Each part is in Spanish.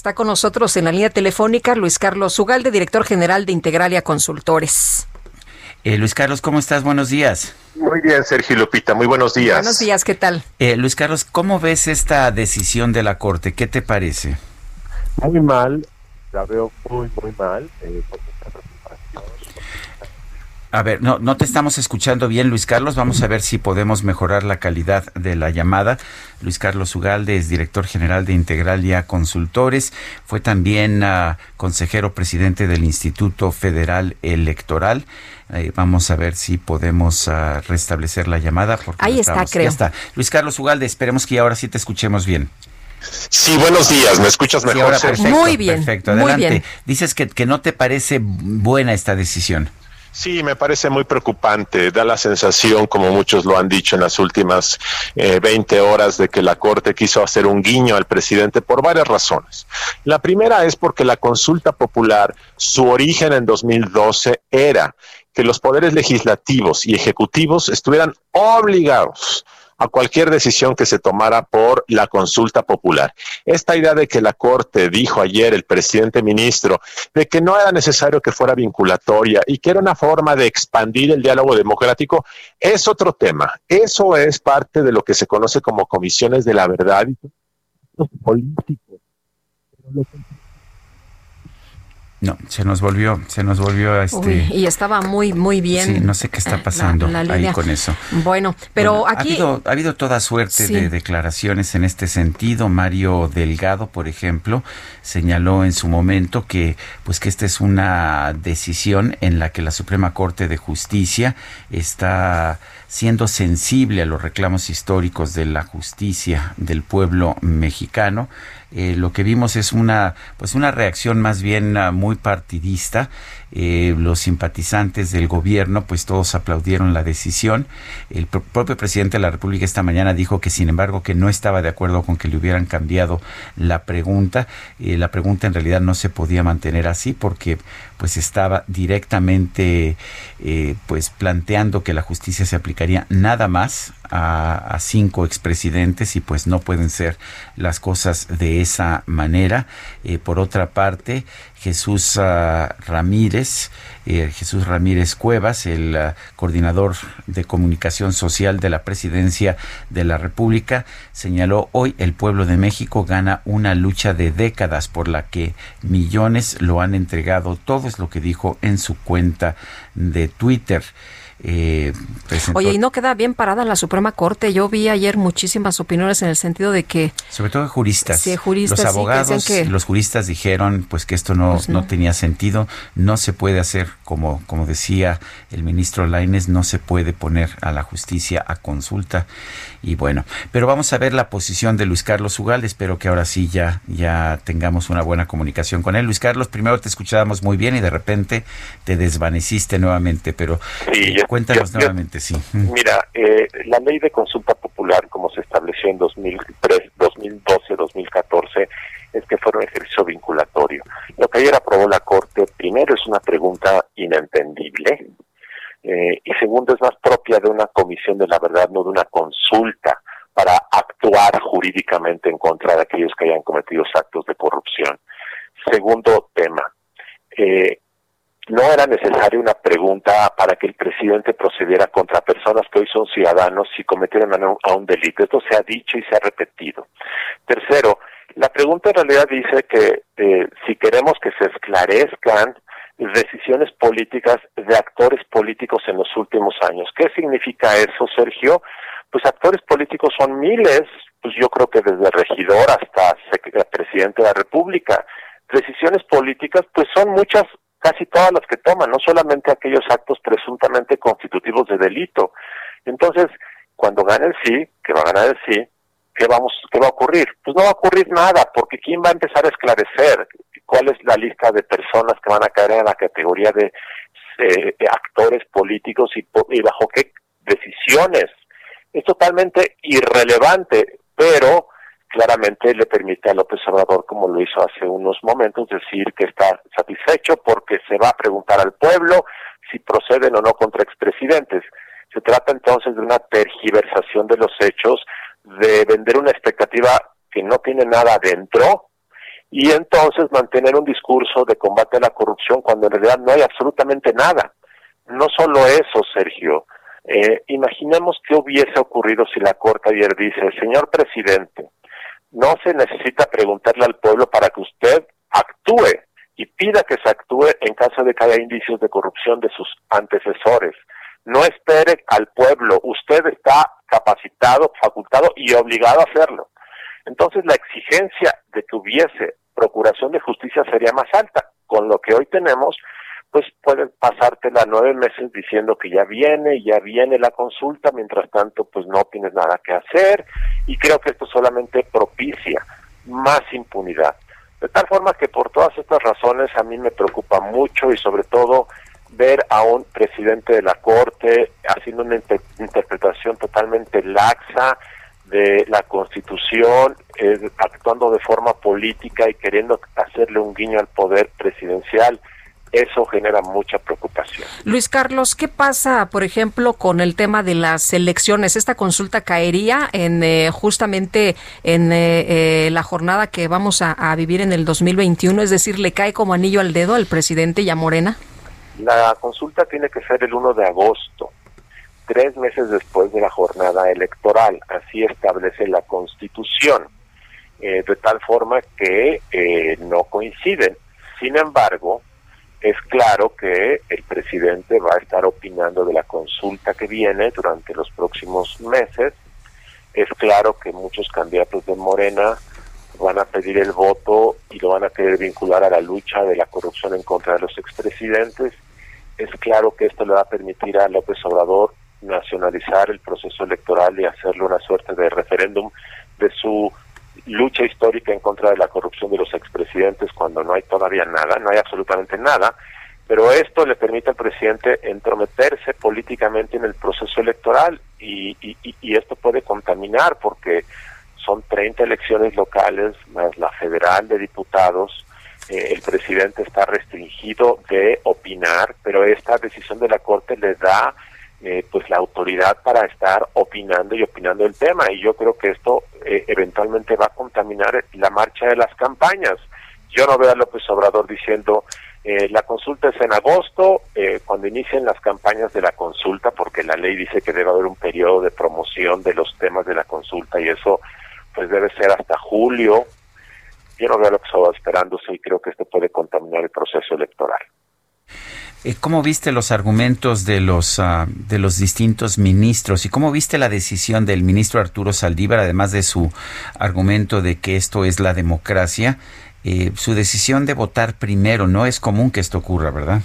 Está con nosotros en la línea telefónica Luis Carlos Ugalde, director general de Integralia Consultores. Eh, Luis Carlos, ¿cómo estás? Buenos días. Muy bien, Sergio Lupita, muy buenos días. Buenos días, ¿qué tal? Eh, Luis Carlos, ¿cómo ves esta decisión de la Corte? ¿Qué te parece? Muy mal, la veo muy, muy mal. Eh, a ver, no, no te estamos escuchando bien, Luis Carlos. Vamos a ver si podemos mejorar la calidad de la llamada. Luis Carlos Ugalde es director general de Integralia Consultores. Fue también uh, consejero presidente del Instituto Federal Electoral. Eh, vamos a ver si podemos uh, restablecer la llamada. Porque Ahí está, creo. Ya está. Luis Carlos Ugalde, esperemos que ahora sí te escuchemos bien. Sí, buenos días. ¿Me escuchas mejor? Sí, ahora perfecto, muy bien. Perfecto, muy adelante. bien. Dices que, que no te parece buena esta decisión. Sí, me parece muy preocupante. Da la sensación, como muchos lo han dicho en las últimas eh, 20 horas, de que la Corte quiso hacer un guiño al presidente por varias razones. La primera es porque la consulta popular, su origen en 2012 era que los poderes legislativos y ejecutivos estuvieran obligados a cualquier decisión que se tomara por la consulta popular. Esta idea de que la Corte dijo ayer el presidente ministro de que no era necesario que fuera vinculatoria y que era una forma de expandir el diálogo democrático es otro tema. Eso es parte de lo que se conoce como comisiones de la verdad los políticos. No, se nos volvió, se nos volvió este. Uy, y estaba muy, muy bien. Sí, no sé qué está pasando la- la ahí con eso. Bueno, pero Bueno, aquí. ha habido, ha habido toda suerte Sí. de declaraciones en este sentido. Mario Delgado, por ejemplo, señaló en su momento que, pues, que esta es una decisión en la que la Suprema Corte de Justicia está siendo sensible a los reclamos históricos de la justicia del pueblo mexicano. Eh, lo que vimos es una pues una reacción más bien ah, muy partidista Eh, los simpatizantes del gobierno pues todos aplaudieron la decisión el pro- propio presidente de la república esta mañana dijo que sin embargo que no estaba de acuerdo con que le hubieran cambiado la pregunta Eh, la pregunta en realidad no se podía mantener así porque pues estaba directamente eh, pues planteando que la justicia se aplicaría nada más a, a cinco expresidentes y pues no pueden ser las cosas de esa manera. Por otra parte, Jesús ah, Ramírez, eh, Jesús Ramírez Cuevas, el ah, coordinador de comunicación social de la presidencia de la República, señaló hoy el pueblo de México gana una lucha de décadas por la que millones lo han entregado. Todo es lo que dijo en su cuenta de Twitter. Eh, presentó- Oye, y no queda bien parada la Suprema Corte. Yo vi ayer muchísimas opiniones en el sentido de que Sobre todo juristas. Sí, juristas, Los sí, que abogados, que- los juristas dijeron pues que esto no, Pues no. no tenía sentido, no se puede hacer como, como decía el ministro Laines, no se puede poner a la justicia a consulta. Y bueno, pero vamos a ver la posición de Luis Carlos Ugal, espero que ahora sí ya, ya tengamos una buena comunicación con él. Luis Carlos, primero te escuchábamos muy bien y de repente te desvaneciste nuevamente, pero Sí, yo- cuéntanos yo- yo- nuevamente, sí. Mira, eh, la ley de consulta popular, como se estableció en 2003, 2012, 2014, es que fuera un ejercicio vinculatorio. Lo que ayer aprobó la Corte, primero, es una pregunta inentendible, eh, y segundo, es más propia de una comisión de la verdad, no de una consulta para actuar jurídicamente en contra de aquellos que hayan cometido actos de corrupción. Segundo tema, eh, no era necesaria una pregunta para que el presidente procediera contra personas que hoy son ciudadanos si cometieron a un, delito. Esto se ha dicho y se ha repetido. Tercero, la pregunta en realidad dice que eh, si queremos que se esclarezcan decisiones políticas de actores políticos en los últimos años. ¿Qué significa eso, Sergio? Pues actores políticos son miles, pues yo creo que desde regidor hasta presidente de la República. Decisiones políticas, pues son muchas, casi todas las que toman, no solamente aquellos actos presuntamente constitutivos de delito. Entonces, cuando gane el sí, que va a ganar el sí, ¿qué, vamos, ¿qué va a ocurrir? Pues no va a ocurrir nada, porque ¿quién va a empezar a esclarecer cuál es la lista de personas que van a caer en la categoría de eh, actores políticos y, y bajo qué decisiones? Es totalmente irrelevante, pero claramente le permite a López Obrador, como lo hizo hace unos momentos, decir que está satisfecho porque se va a preguntar al pueblo si proceden o no contra expresidentes. Se trata entonces de una tergiversación de los hechos, de vender una expectativa que no tiene nada adentro y entonces mantener un discurso de combate a la corrupción cuando en realidad no hay absolutamente nada. No solo eso, Sergio. Eh, imaginemos qué hubiese ocurrido si la Corte ayer dice, señor presidente, no se necesita preguntarle al pueblo para que usted actúe y pida que se actúe en caso de que haya indicios de corrupción de sus antecesores. No espere al pueblo, usted está capacitado, facultado y obligado a hacerlo. Entonces la exigencia de que hubiese procuración de justicia sería más alta. Con lo que hoy tenemos, pues pueden pasártela nueve meses diciendo que ya viene, ya viene la consulta, mientras tanto pues no tienes nada que hacer y creo que esto solamente propicia más impunidad. De tal forma que por todas estas razones a mí me preocupa mucho y sobre todo ver a un presidente de la Corte haciendo una interpretación totalmente laxa de la Constitución, eh, actuando de forma política y queriendo hacerle un guiño al poder presidencial eso genera mucha preocupación. Luis Carlos, ¿qué pasa, por ejemplo, con el tema de las elecciones? ¿Esta consulta caería en eh, justamente en eh, eh, la jornada que vamos a, a, vivir en el 2021? Es decir, ¿le cae como anillo al dedo al presidente y a Morena? La consulta tiene que ser el 1 de agosto, tres meses después de la jornada electoral. Así establece la Constitución, de tal forma que no coinciden. Sin embargo, es claro que el presidente va a estar opinando de la consulta que viene durante los próximos meses. Es claro que muchos candidatos de Morena van a pedir el voto y lo van a querer vincular a la lucha de la corrupción en contra de los expresidentes. Es claro que esto le va a permitir a López Obrador nacionalizar el proceso electoral y hacerle una suerte de referéndum de su lucha histórica en contra de la corrupción de los expresidentes cuando no hay todavía nada, no hay absolutamente nada, pero esto le permite al presidente entrometerse políticamente en el proceso electoral y, esto puede contaminar porque son 30 elecciones locales más la federal de diputados. Eh, el presidente está restringido de opinar, pero esta decisión de la Corte le da eh, pues la autoridad para estar opinando y opinando el tema y yo creo que esto eh, eventualmente va a contaminar la marcha de las campañas. Yo no veo a López Obrador diciendo eh, la consulta es en agosto, cuando inicien las campañas de la consulta, porque la ley dice que debe haber un periodo de promoción de los temas de la consulta y eso pues debe ser hasta julio. Yo no veo a López Obrador esperándose y creo que esto puede contaminar el proceso electoral. Eh, ¿Cómo viste los argumentos de los, uh, de los distintos ministros y cómo viste la decisión del ministro Arturo Saldívar, además de su argumento de que esto es la democracia, eh, su decisión de votar primero? No es común que esto ocurra, ¿verdad?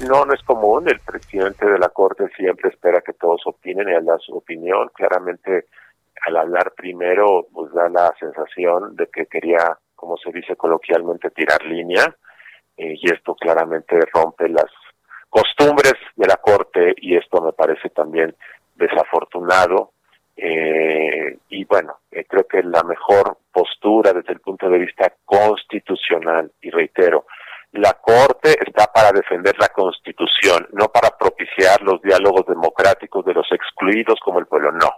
No, no es común. El presidente de la Corte siempre espera que todos opinen y da su opinión. Claramente, al hablar primero, pues da la sensación de que quería, como se dice coloquialmente, tirar línea eh, y esto claramente rompe las costumbres de la Corte y esto me parece también desafortunado. Eh, y bueno, eh, creo que la mejor postura desde el punto de vista constitucional, y reitero, la Corte está para defender la Constitución, no para propiciar los diálogos democráticos de los excluidos como el pueblo, no.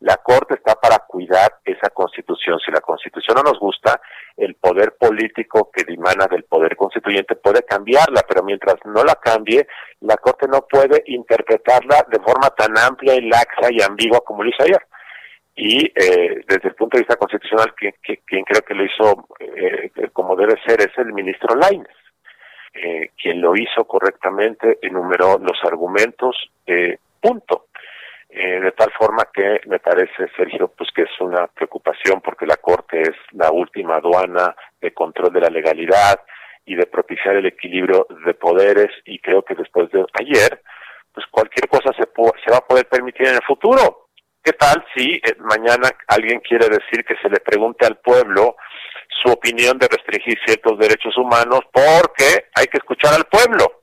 La Corte está para cuidar esa Constitución. Si la Constitución no nos gusta, el poder político que dimana del poder constituyente puede cambiarla, pero mientras no la cambie, la Corte no puede interpretarla de forma tan amplia y laxa y ambigua como lo hizo ayer y eh, desde el punto de vista constitucional quien, quien creo que lo hizo eh, como debe ser es el ministro Laines eh, quien lo hizo correctamente enumeró los argumentos, eh, punto. Eh, de tal forma que me parece, Sergio, pues que es una preocupación porque la Corte es la última aduana de control de la legalidad y de propiciar el equilibrio de poderes y creo que después de ayer, pues cualquier cosa se, se va a poder permitir en el futuro. ¿Qué tal si eh, mañana alguien quiere decir que se le pregunte al pueblo su opinión de restringir ciertos derechos humanos porque hay que escuchar al pueblo?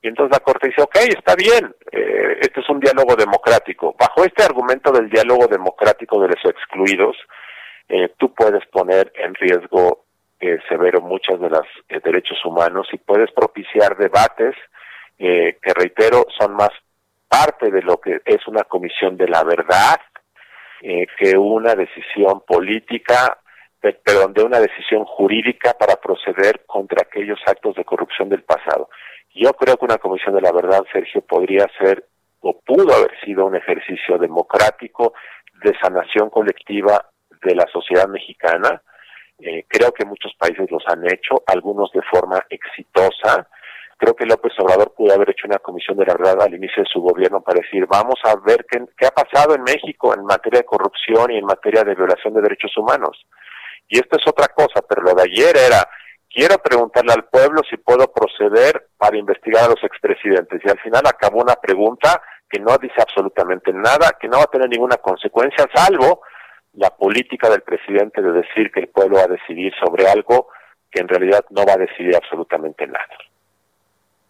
Y entonces la Corte dice, ok, está bien, eh, este es un diálogo democrático. Bajo este argumento del diálogo democrático de los excluidos, eh, tú puedes poner en riesgo eh, severo muchos de los eh, derechos humanos y puedes propiciar debates que, reitero, son más parte de lo que es una comisión de la verdad que una decisión política perdón, de una decisión jurídica para proceder contra aquellos actos de corrupción del pasado. Yo creo que una comisión de la verdad, Sergio, podría ser o pudo haber sido un ejercicio democrático de sanación colectiva de la sociedad mexicana. Eh, creo que muchos países los han hecho, algunos de forma exitosa. Creo que López Obrador pudo haber hecho una comisión de la verdad al inicio de su gobierno para decir, vamos a ver qué, ha pasado en México en materia de corrupción y en materia de violación de derechos humanos. Y esto es otra cosa, pero lo de ayer era, quiero preguntarle al pueblo si puedo proceder para investigar a los expresidentes. Y al final acabó una pregunta que no dice absolutamente nada, que no va a tener ninguna consecuencia, salvo la política del presidente de decir que el pueblo va a decidir sobre algo que en realidad no va a decidir absolutamente nada.